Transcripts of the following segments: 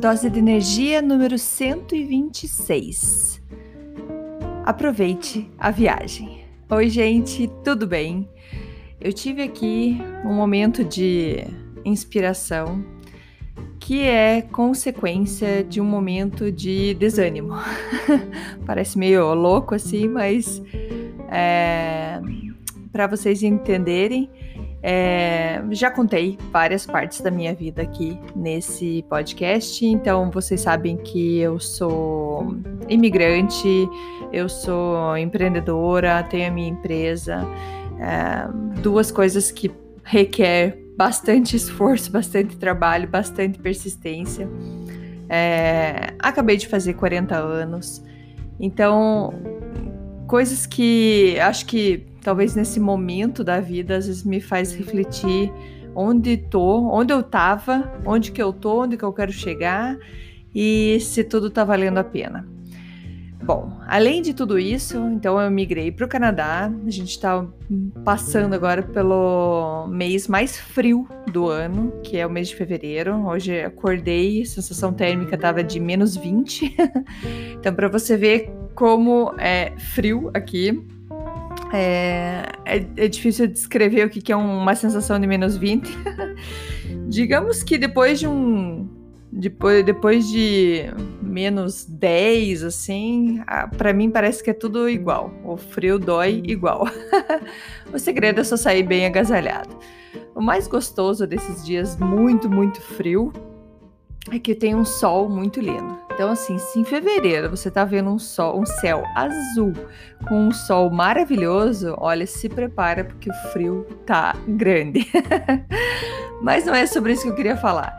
Dose de energia número 126. Aproveite a viagem. Oi, gente, tudo bem? Eu tive aqui um momento de inspiração que é consequência de um momento de desânimo. Parece meio louco assim, mas é, para vocês entenderem, é, já contei várias partes da minha vida aqui nesse podcast, então vocês sabem que eu sou imigrante, eu sou empreendedora, tenho a minha empresa, é, duas coisas que requer bastante esforço, bastante trabalho, bastante persistência. É, acabei de fazer 40 anos, então coisas que acho que talvez nesse momento da vida às vezes me faz refletir onde tô, onde eu tava, onde que eu tô, onde que eu quero chegar e se tudo tá valendo a pena. Bom, além de tudo isso, então eu migrei para o Canadá. A gente está passando agora pelo mês mais frio do ano, que é o mês de fevereiro. Hoje acordei, a sensação térmica estava de menos 20. então, para você ver como é frio aqui, é, é, é, difícil descrever o que, que é uma sensação de menos 20. Digamos que depois de um depois, depois de menos 10, assim, para mim parece que é tudo igual. O frio dói igual. o segredo é só sair bem agasalhado. O mais gostoso desses dias muito, muito frio é que tem um sol muito lindo. Então, assim, se em fevereiro você tá vendo um sol, um céu azul com um sol maravilhoso, olha, se prepara porque o frio tá grande. Mas não é sobre isso que eu queria falar.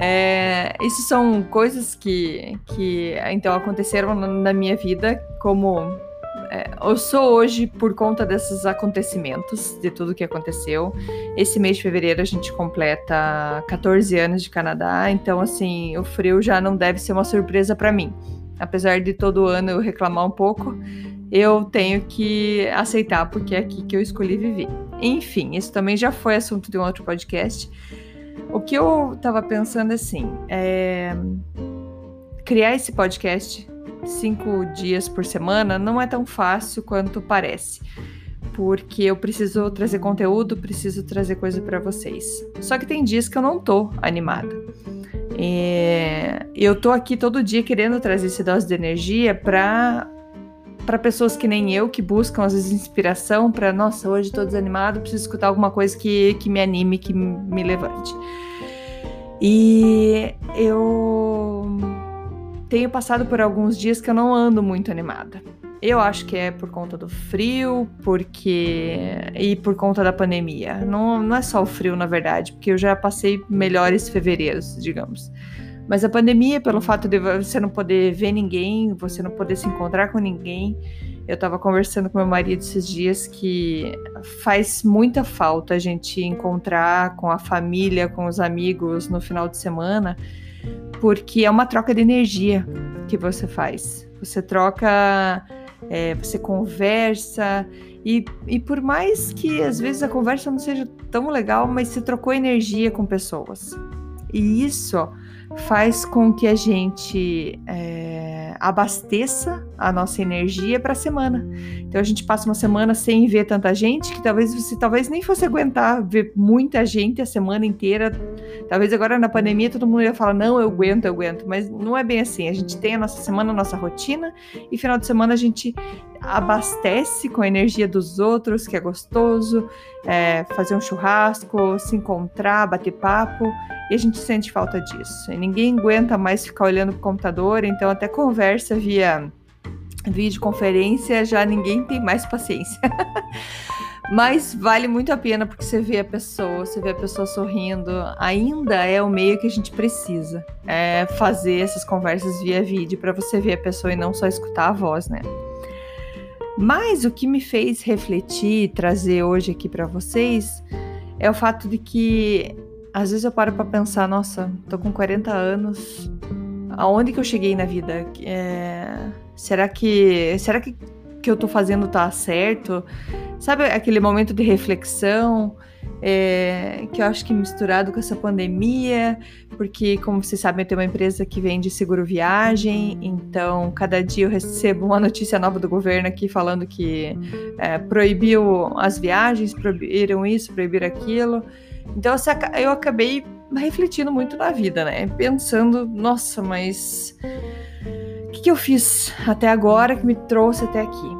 É, isso são coisas que, que então aconteceram na minha vida como é, eu sou hoje por conta desses acontecimentos, de tudo que aconteceu. Esse mês de fevereiro a gente completa 14 anos de Canadá, então assim, o frio já não deve ser uma surpresa para mim. Apesar de todo ano eu reclamar um pouco, eu tenho que aceitar porque é aqui que eu escolhi viver. Enfim, isso também já foi assunto de um outro podcast. O que eu tava pensando assim, é criar esse podcast cinco dias por semana não é tão fácil quanto parece, porque eu preciso trazer conteúdo, preciso trazer coisa para vocês. Só que tem dias que eu não tô animada. É, eu tô aqui todo dia querendo trazer essa dose de energia para para pessoas que nem eu, que buscam às vezes inspiração para, nossa, hoje estou desanimado, preciso escutar alguma coisa que, que me anime, que me levante. E eu tenho passado por alguns dias que eu não ando muito animada. Eu acho que é por conta do frio, porque e por conta da pandemia. Não, não é só o frio, na verdade, porque eu já passei melhores fevereiros, digamos. Mas a pandemia, pelo fato de você não poder ver ninguém, você não poder se encontrar com ninguém, eu estava conversando com meu marido esses dias que faz muita falta a gente encontrar com a família, com os amigos no final de semana, porque é uma troca de energia que você faz. Você troca, é, você conversa, e, e por mais que às vezes a conversa não seja tão legal, mas você trocou energia com pessoas. E isso faz com que a gente é, abasteça a nossa energia para a semana. Então a gente passa uma semana sem ver tanta gente que talvez você talvez nem fosse aguentar ver muita gente a semana inteira. Talvez agora na pandemia todo mundo ia falar não, eu aguento, eu aguento, mas não é bem assim. A gente tem a nossa semana, a nossa rotina e final de semana a gente abastece com a energia dos outros, que é gostoso, é, fazer um churrasco, se encontrar, bater papo, e a gente sente falta disso. E ninguém aguenta mais ficar olhando para o computador, então até conversa via videoconferência já ninguém tem mais paciência. Mas vale muito a pena porque você vê a pessoa, você vê a pessoa sorrindo. Ainda é o meio que a gente precisa. É fazer essas conversas via vídeo para você ver a pessoa e não só escutar a voz, né? Mas o que me fez refletir, trazer hoje aqui para vocês, é o fato de que às vezes eu paro para pensar, nossa, tô com 40 anos, aonde que eu cheguei na vida? É... Será que será que que eu tô fazendo tá certo? Sabe aquele momento de reflexão é, que eu acho que misturado com essa pandemia, porque, como vocês sabem, eu tenho uma empresa que vende seguro viagem, então cada dia eu recebo uma notícia nova do governo aqui falando que é, proibiu as viagens, proibiram isso, proibiram aquilo. Então eu acabei refletindo muito na vida, né? Pensando, nossa, mas o que, que eu fiz até agora que me trouxe até aqui?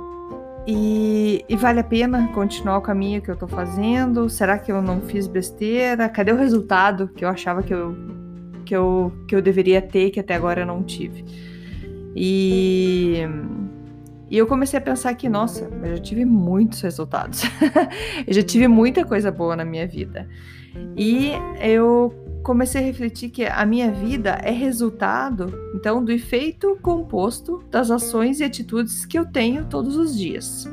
E, e, vale a pena continuar o caminho que eu tô fazendo? Será que eu não fiz besteira? Cadê o resultado que eu achava que eu, que eu, que eu deveria ter, que até agora eu não tive? E, e eu comecei a pensar que, nossa, eu já tive muitos resultados. eu já tive muita coisa boa na minha vida. E eu comecei a refletir que a minha vida é resultado, então, do efeito composto das ações e atitudes que eu tenho todos os dias.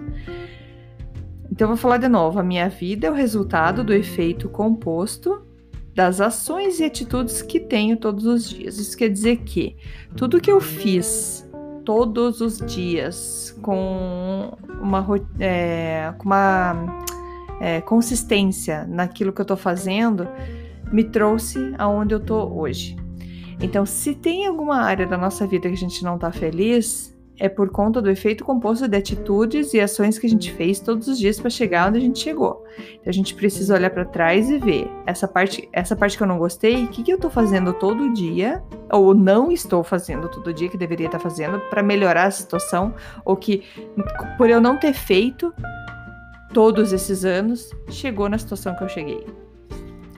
Então, vou falar de novo: a minha vida é o resultado do efeito composto das ações e atitudes que tenho todos os dias. Isso quer dizer que tudo que eu fiz todos os dias com uma, é, com uma é, consistência naquilo que eu estou fazendo me trouxe aonde eu tô hoje. Então, se tem alguma área da nossa vida que a gente não está feliz, é por conta do efeito composto de atitudes e ações que a gente fez todos os dias para chegar onde a gente chegou. Então, a gente precisa olhar para trás e ver essa parte, essa parte que eu não gostei, o que, que eu estou fazendo todo dia ou não estou fazendo todo dia que deveria estar tá fazendo para melhorar a situação ou que por eu não ter feito todos esses anos chegou na situação que eu cheguei.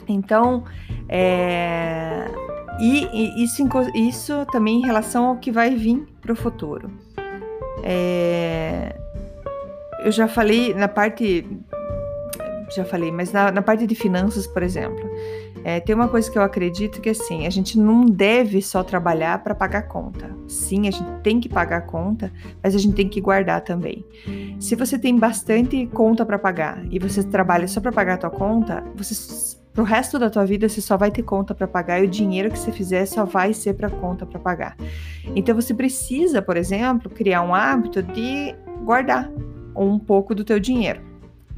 Então, é... e, e isso, isso também em relação ao que vai vir para o futuro. É... Eu já falei na parte. Já falei, mas na, na parte de finanças, por exemplo, é, tem uma coisa que eu acredito que assim, a gente não deve só trabalhar para pagar conta. Sim, a gente tem que pagar conta, mas a gente tem que guardar também. Se você tem bastante conta para pagar e você trabalha só para pagar a tua conta, você Pro resto da tua vida você só vai ter conta para pagar e o dinheiro que você fizer só vai ser para conta para pagar. Então você precisa, por exemplo, criar um hábito de guardar um pouco do teu dinheiro.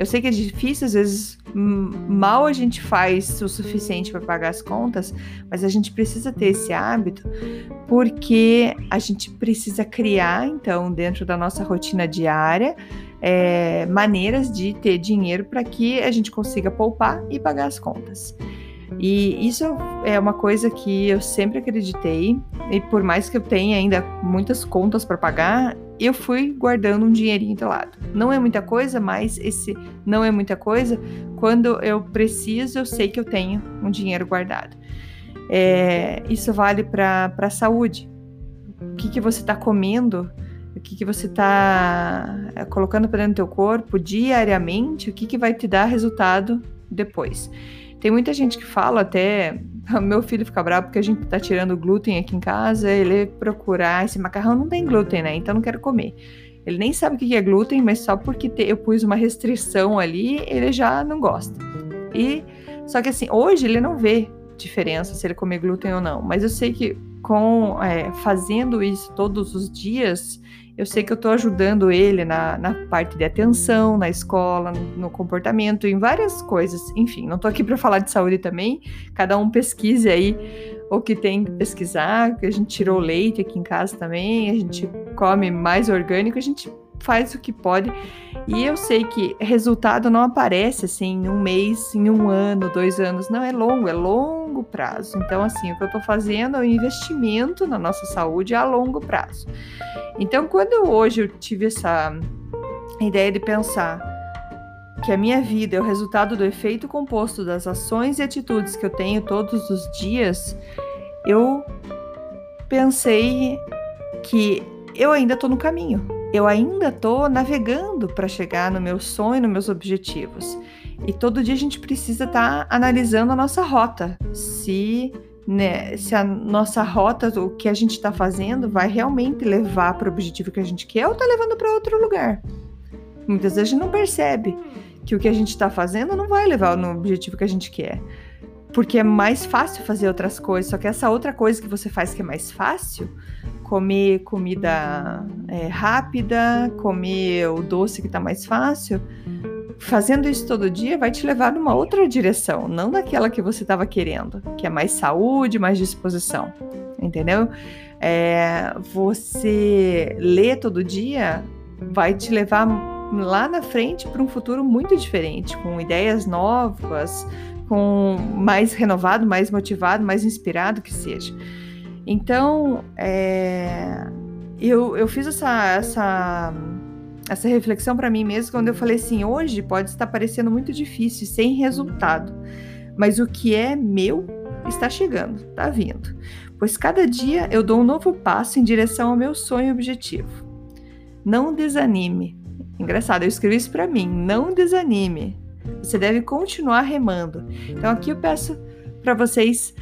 Eu sei que é difícil, às vezes mal a gente faz o suficiente para pagar as contas, mas a gente precisa ter esse hábito porque a gente precisa criar, então, dentro da nossa rotina diária, é, maneiras de ter dinheiro para que a gente consiga poupar e pagar as contas. E isso é uma coisa que eu sempre acreditei, e por mais que eu tenha ainda muitas contas para pagar, eu fui guardando um dinheirinho do lado. Não é muita coisa, mas esse não é muita coisa, quando eu preciso, eu sei que eu tenho um dinheiro guardado. É, isso vale para a saúde. O que, que você está comendo o que, que você está eh, colocando para dentro do teu corpo diariamente, o que, que vai te dar resultado depois. Tem muita gente que fala até. Meu filho fica bravo porque a gente tá tirando glúten aqui em casa. Ele procura, ah, esse macarrão não tem glúten, né? Então não quero comer. Ele nem sabe o que é glúten, mas só porque eu pus uma restrição ali, ele já não gosta. E só que assim, hoje ele não vê diferença se ele comer glúten ou não. Mas eu sei que com é, fazendo isso todos os dias, eu sei que eu estou ajudando ele na, na parte de atenção, na escola, no, no comportamento, em várias coisas. Enfim, não estou aqui para falar de saúde também. Cada um pesquise aí o que tem que pesquisar. A gente tirou leite aqui em casa também, a gente come mais orgânico, a gente faz o que pode. E eu sei que resultado não aparece assim em um mês, em um ano, dois anos. Não, é longo, é longo prazo. Então, assim, o que eu estou fazendo é um investimento na nossa saúde a longo prazo. Então, quando hoje eu tive essa ideia de pensar que a minha vida é o resultado do efeito composto das ações e atitudes que eu tenho todos os dias, eu pensei que eu ainda estou no caminho eu ainda estou navegando para chegar no meu sonho, nos meus objetivos. E todo dia a gente precisa estar tá analisando a nossa rota. Se, né, se a nossa rota, o que a gente está fazendo, vai realmente levar para o objetivo que a gente quer ou está levando para outro lugar. Muitas vezes a gente não percebe que o que a gente está fazendo não vai levar no objetivo que a gente quer. Porque é mais fácil fazer outras coisas, só que essa outra coisa que você faz que é mais fácil, comer comida é, rápida, comer o doce que está mais fácil, fazendo isso todo dia vai te levar numa outra direção, não daquela que você estava querendo, que é mais saúde, mais disposição, entendeu? É, você ler todo dia vai te levar lá na frente para um futuro muito diferente, com ideias novas, com mais renovado, mais motivado, mais inspirado que seja. Então, é, eu, eu fiz essa, essa, essa reflexão para mim mesmo quando eu falei assim: hoje pode estar parecendo muito difícil, sem resultado, mas o que é meu está chegando, está vindo. Pois cada dia eu dou um novo passo em direção ao meu sonho e objetivo. Não desanime. Engraçado, eu escrevi isso para mim. Não desanime. Você deve continuar remando. Então aqui eu peço para vocês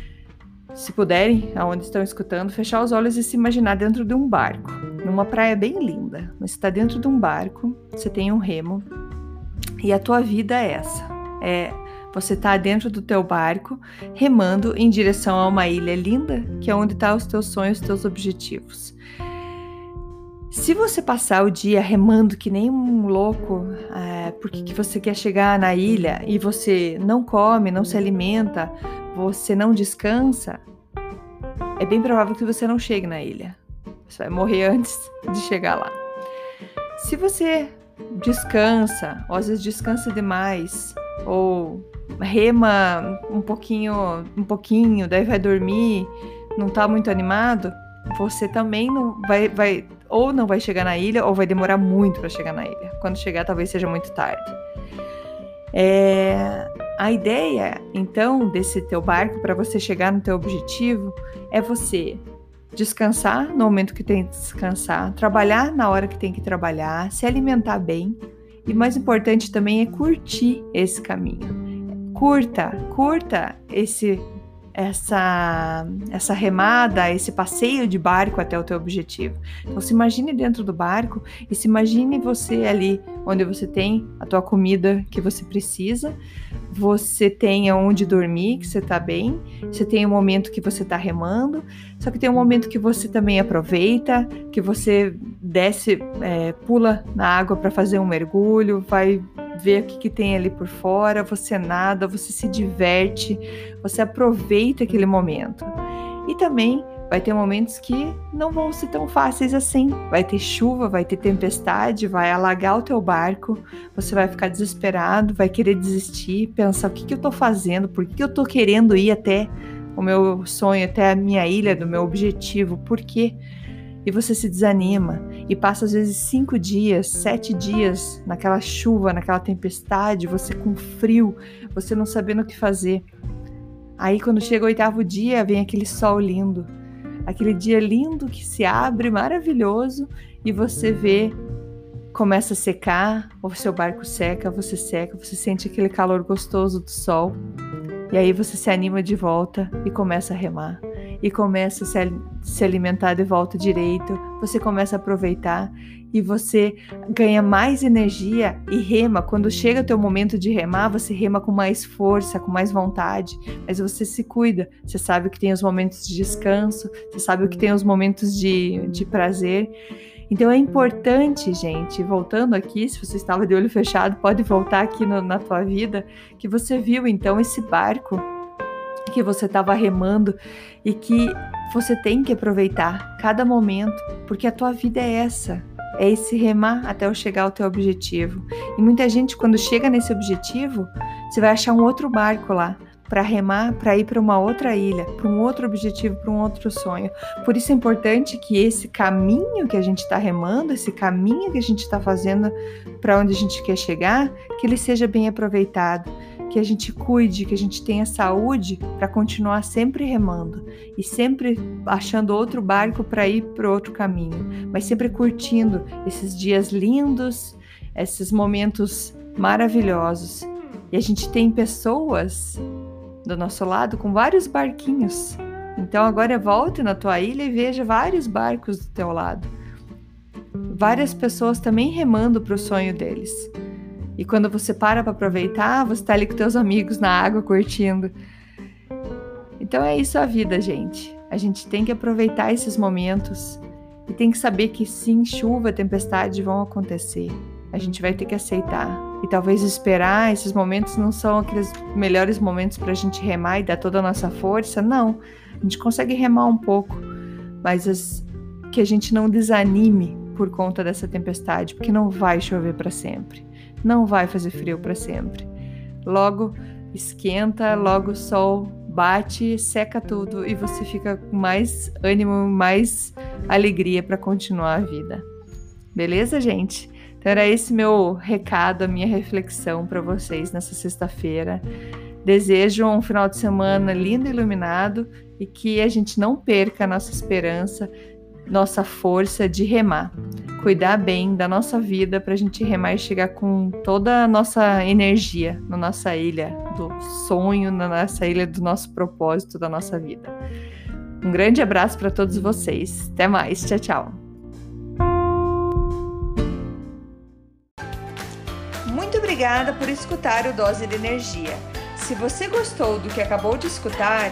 se puderem, aonde estão escutando, fechar os olhos e se imaginar dentro de um barco, numa praia bem linda. Você está dentro de um barco, você tem um remo e a tua vida é essa. É você está dentro do teu barco, remando em direção a uma ilha linda, que é onde estão tá os teus sonhos, os teus objetivos. Se você passar o dia remando que nem um louco, é, porque que você quer chegar na ilha e você não come, não se alimenta, você não descansa, é bem provável que você não chegue na ilha. Você vai morrer antes de chegar lá. Se você descansa, ou às vezes descansa demais, ou rema um pouquinho, um pouquinho, daí vai dormir, não tá muito animado, você também não vai, vai ou não vai chegar na ilha ou vai demorar muito para chegar na ilha. Quando chegar, talvez seja muito tarde. É, a ideia, então, desse teu barco para você chegar no teu objetivo é você descansar no momento que tem que descansar, trabalhar na hora que tem que trabalhar, se alimentar bem e mais importante também é curtir esse caminho. Curta, curta esse essa, essa remada, esse passeio de barco até o teu objetivo. Então se imagine dentro do barco e se imagine você ali onde você tem a tua comida que você precisa, você tem onde dormir, que você está bem, você tem um momento que você está remando, só que tem um momento que você também aproveita, que você desce, é, pula na água para fazer um mergulho, vai ver o que, que tem ali por fora, você nada, você se diverte, você aproveita aquele momento. E também vai ter momentos que não vão ser tão fáceis assim. Vai ter chuva, vai ter tempestade, vai alagar o teu barco, você vai ficar desesperado, vai querer desistir, pensar o que, que eu tô fazendo, por que, que eu tô querendo ir até o meu sonho, até a minha ilha, do meu objetivo, por quê? e você se desanima e passa às vezes cinco dias, sete dias naquela chuva, naquela tempestade, você com frio, você não sabendo o que fazer. Aí quando chega o oitavo dia, vem aquele sol lindo, aquele dia lindo que se abre, maravilhoso, e você vê começa a secar, o seu barco seca, você seca, você sente aquele calor gostoso do sol. E aí você se anima de volta e começa a remar e começa a se, alimentar de volta direito, você começa a aproveitar e você ganha mais energia e rema. Quando chega o teu momento de remar, você rema com mais força, com mais vontade, mas você se cuida. Você sabe que tem os momentos de descanso, você sabe que tem os momentos de, de prazer. Então é importante, gente, voltando aqui, se você estava de olho fechado, pode voltar aqui no, na tua vida, que você viu então esse barco que você estava remando e que você tem que aproveitar cada momento, porque a tua vida é essa, é esse remar até eu chegar ao teu objetivo. E muita gente quando chega nesse objetivo, você vai achar um outro barco lá para remar, para ir para uma outra ilha, para um outro objetivo, para um outro sonho. Por isso é importante que esse caminho que a gente está remando, esse caminho que a gente está fazendo para onde a gente quer chegar, que ele seja bem aproveitado, que a gente cuide, que a gente tenha saúde para continuar sempre remando e sempre achando outro barco para ir para outro caminho, mas sempre curtindo esses dias lindos, esses momentos maravilhosos. E a gente tem pessoas do nosso lado com vários barquinhos. Então agora volte na tua ilha e veja vários barcos do teu lado. Várias pessoas também remando para o sonho deles. E quando você para para aproveitar, você está ali com teus amigos na água curtindo. Então é isso a vida, gente. A gente tem que aproveitar esses momentos e tem que saber que sim, chuva, tempestade vão acontecer. A gente vai ter que aceitar. E talvez esperar, esses momentos não são aqueles melhores momentos para a gente remar e dar toda a nossa força. Não. A gente consegue remar um pouco, mas as, que a gente não desanime por conta dessa tempestade, porque não vai chover para sempre não vai fazer frio para sempre. Logo esquenta, logo o sol bate, seca tudo e você fica com mais ânimo, mais alegria para continuar a vida. Beleza, gente? Então era esse meu recado, a minha reflexão para vocês nessa sexta-feira. Desejo um final de semana lindo e iluminado e que a gente não perca a nossa esperança, nossa força de remar cuidar bem da nossa vida para a gente remar e chegar com toda a nossa energia na nossa ilha do sonho, na nossa ilha do nosso propósito da nossa vida. Um grande abraço para todos vocês. Até mais. Tchau, tchau. Muito obrigada por escutar o Dose de Energia. Se você gostou do que acabou de escutar,